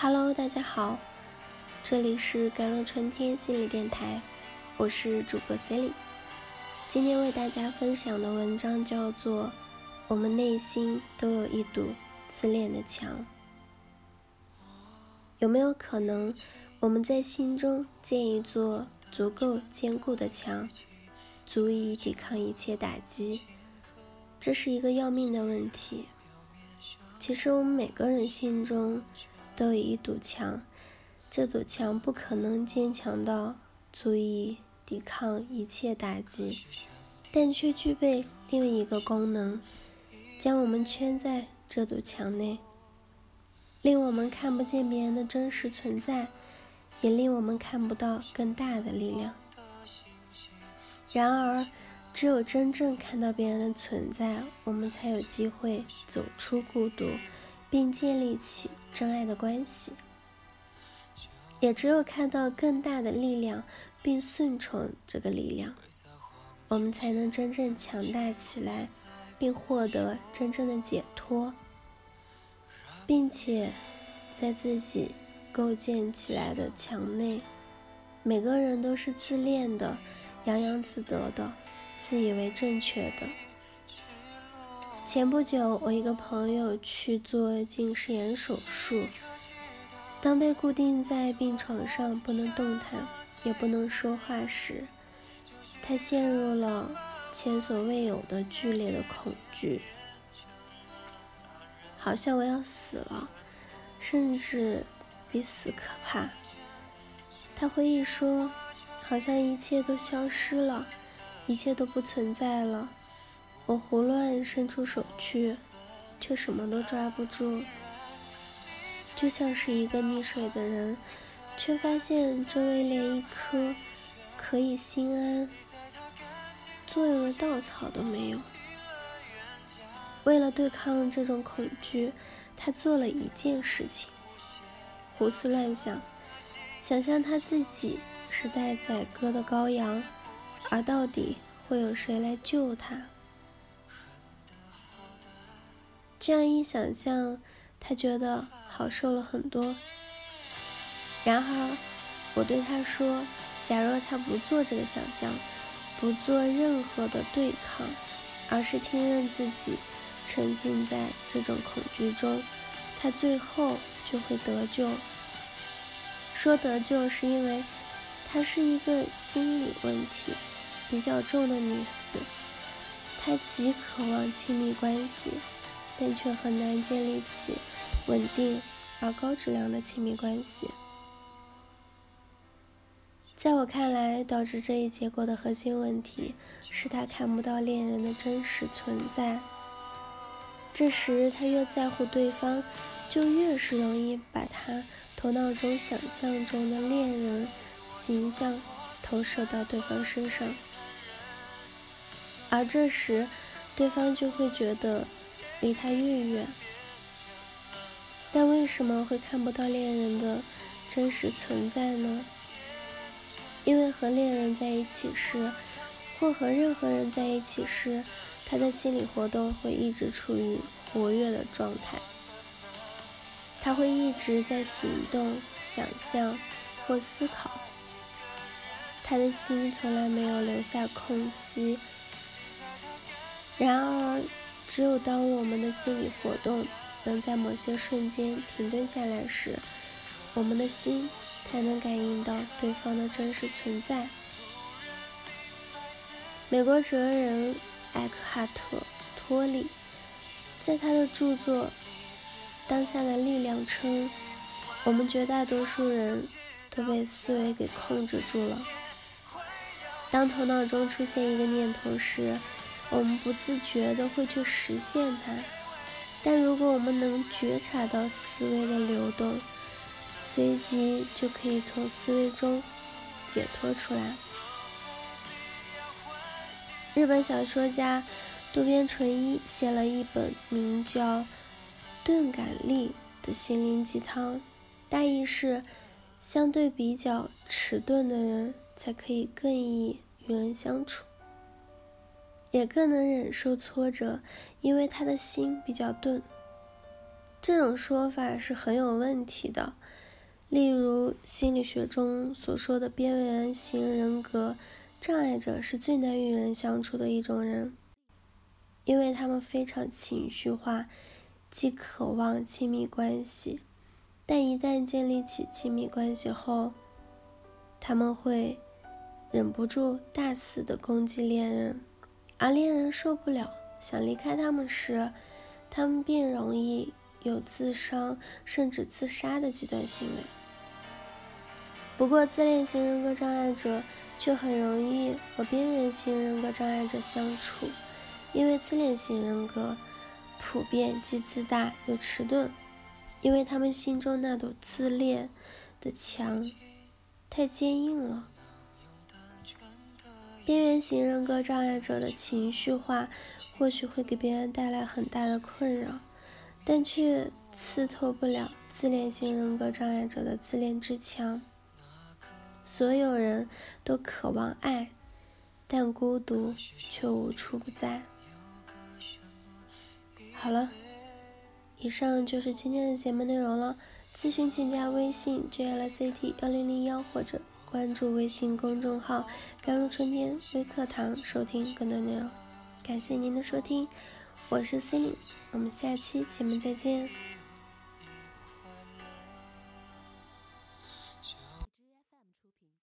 Hello，大家好，这里是甘露春天心理电台，我是主播 Sally。今天为大家分享的文章叫做《我们内心都有一堵自恋的墙》。有没有可能，我们在心中建一座足够坚固的墙，足以抵抗一切打击？这是一个要命的问题。其实，我们每个人心中。都有一堵墙，这堵墙不可能坚强到足以抵抗一切打击，但却具备另一个功能，将我们圈在这堵墙内，令我们看不见别人的真实存在，也令我们看不到更大的力量。然而，只有真正看到别人的存在，我们才有机会走出孤独。并建立起真爱的关系，也只有看到更大的力量，并顺从这个力量，我们才能真正强大起来，并获得真正的解脱，并且在自己构建起来的墙内，每个人都是自恋的、洋洋自得的、自以为正确的。前不久，我一个朋友去做近视眼手术。当被固定在病床上不能动弹，也不能说话时，他陷入了前所未有的剧烈的恐惧，好像我要死了，甚至比死可怕。他回忆说，好像一切都消失了，一切都不存在了。我胡乱伸出手去，却什么都抓不住，就像是一个溺水的人，却发现周围连一颗可以心安作用的稻草都没有。为了对抗这种恐惧，他做了一件事情：胡思乱想，想象他自己是待宰割的羔羊，而到底会有谁来救他？这样一想象，他觉得好受了很多。然而，我对他说：“假若他不做这个想象，不做任何的对抗，而是听任自己沉浸在这种恐惧中，他最后就会得救。说得救，是因为她是一个心理问题比较重的女子，她极渴望亲密关系。”但却很难建立起稳定而高质量的亲密关系。在我看来，导致这一结果的核心问题是他看不到恋人的真实存在。这时，他越在乎对方，就越是容易把他头脑中想象中的恋人形象投射到对方身上，而这时，对方就会觉得。离他越远，但为什么会看不到恋人的真实存在呢？因为和恋人在一起时，或和任何人在一起时，他的心理活动会一直处于活跃的状态，他会一直在行动、想象或思考，他的心从来没有留下空隙。然而。只有当我们的心理活动能在某些瞬间停顿下来时，我们的心才能感应到对方的真实存在。美国哲人艾克哈特·托利在他的著作《当下的力量》称：“我们绝大多数人都被思维给控制住了。当头脑中出现一个念头时，”我们不自觉的会去实现它，但如果我们能觉察到思维的流动，随即就可以从思维中解脱出来。日本小说家渡边淳一写了一本名叫《钝感力》的心灵鸡汤，大意是：相对比较迟钝的人才可以更易与人相处。也更能忍受挫折，因为他的心比较钝。这种说法是很有问题的。例如，心理学中所说的边缘型人格障碍者是最难与人相处的一种人，因为他们非常情绪化，既渴望亲密关系，但一旦建立起亲密关系后，他们会忍不住大肆的攻击恋人，而恋人受不了，想离开他们时，他们便容易有自伤甚至自杀的极端行为。不过，自恋型人格障碍者却很容易和边缘型人格障碍者相处，因为自恋型人格普遍既自大又迟钝，因为他们心中那堵自恋的墙太坚硬了。边缘型人格障碍者的情绪化或许会给别人带来很大的困扰，但却刺透不了自恋型人格障碍者的自恋之墙。所有人都渴望爱，但孤独却无处不在。好了，以上就是今天的节目内容了。咨询请加微信 jlct 幺零零幺或者。关注微信公众号“甘露春天微课堂”，收听更多内容。感谢您的收听，我是 Cindy，我们下期节目再见。